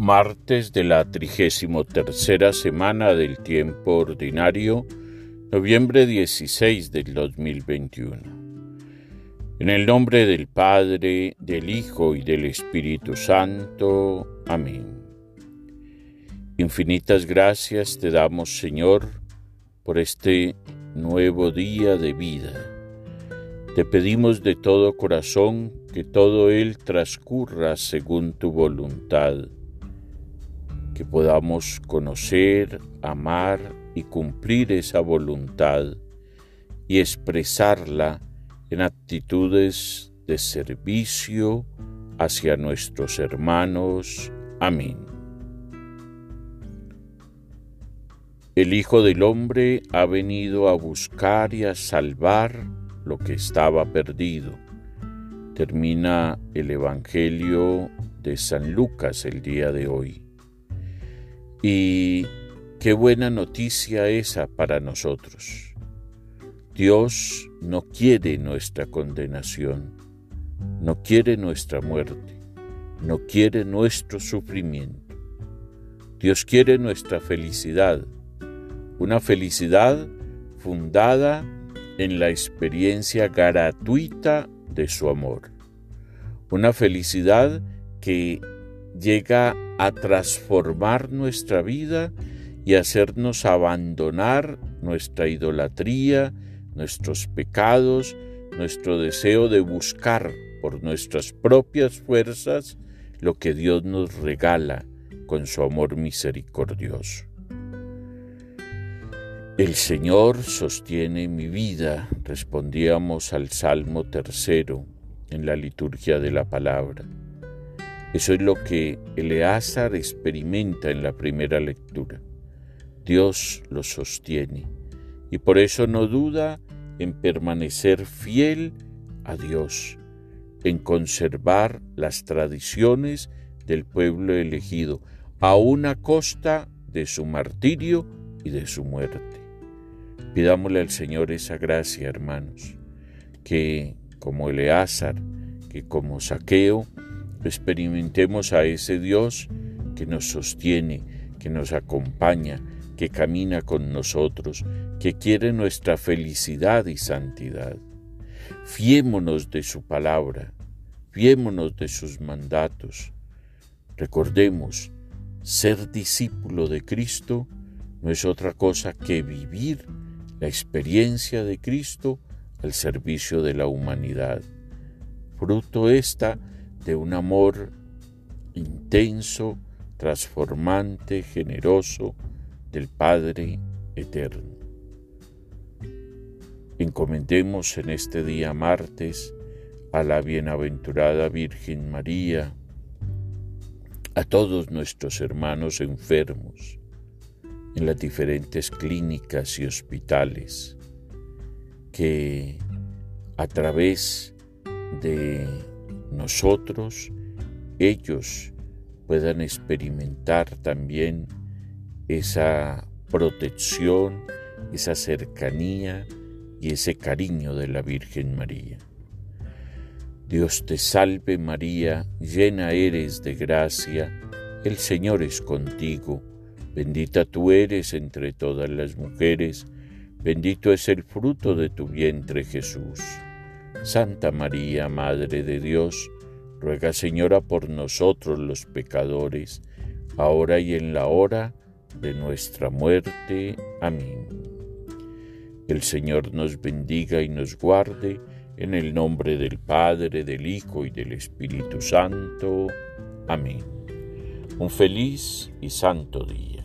Martes de la trigésimo tercera semana del tiempo ordinario, noviembre 16 del 2021. En el nombre del Padre, del Hijo y del Espíritu Santo. Amén. Infinitas gracias te damos, Señor, por este nuevo día de vida. Te pedimos de todo corazón que todo él transcurra según tu voluntad que podamos conocer, amar y cumplir esa voluntad y expresarla en actitudes de servicio hacia nuestros hermanos. Amén. El Hijo del Hombre ha venido a buscar y a salvar lo que estaba perdido. Termina el Evangelio de San Lucas el día de hoy. Y qué buena noticia esa para nosotros. Dios no quiere nuestra condenación, no quiere nuestra muerte, no quiere nuestro sufrimiento. Dios quiere nuestra felicidad, una felicidad fundada en la experiencia gratuita de su amor, una felicidad que llega a transformar nuestra vida y hacernos abandonar nuestra idolatría, nuestros pecados, nuestro deseo de buscar por nuestras propias fuerzas lo que Dios nos regala con su amor misericordioso. El Señor sostiene mi vida, respondíamos al Salmo tercero en la liturgia de la palabra. Eso es lo que Eleazar experimenta en la primera lectura. Dios lo sostiene y por eso no duda en permanecer fiel a Dios, en conservar las tradiciones del pueblo elegido, a costa de su martirio y de su muerte. Pidámosle al Señor esa gracia, hermanos, que como Eleazar, que como Saqueo, experimentemos a ese Dios que nos sostiene, que nos acompaña, que camina con nosotros, que quiere nuestra felicidad y santidad. Fiémonos de su palabra, fiémonos de sus mandatos. Recordemos, ser discípulo de Cristo no es otra cosa que vivir la experiencia de Cristo al servicio de la humanidad. Fruto esta de un amor intenso, transformante, generoso del Padre eterno. Encomendemos en este día martes a la bienaventurada Virgen María, a todos nuestros hermanos enfermos en las diferentes clínicas y hospitales, que a través de nosotros, ellos puedan experimentar también esa protección, esa cercanía y ese cariño de la Virgen María. Dios te salve María, llena eres de gracia, el Señor es contigo, bendita tú eres entre todas las mujeres, bendito es el fruto de tu vientre Jesús. Santa María, Madre de Dios, ruega Señora por nosotros los pecadores, ahora y en la hora de nuestra muerte. Amén. El Señor nos bendiga y nos guarde, en el nombre del Padre, del Hijo y del Espíritu Santo. Amén. Un feliz y santo día.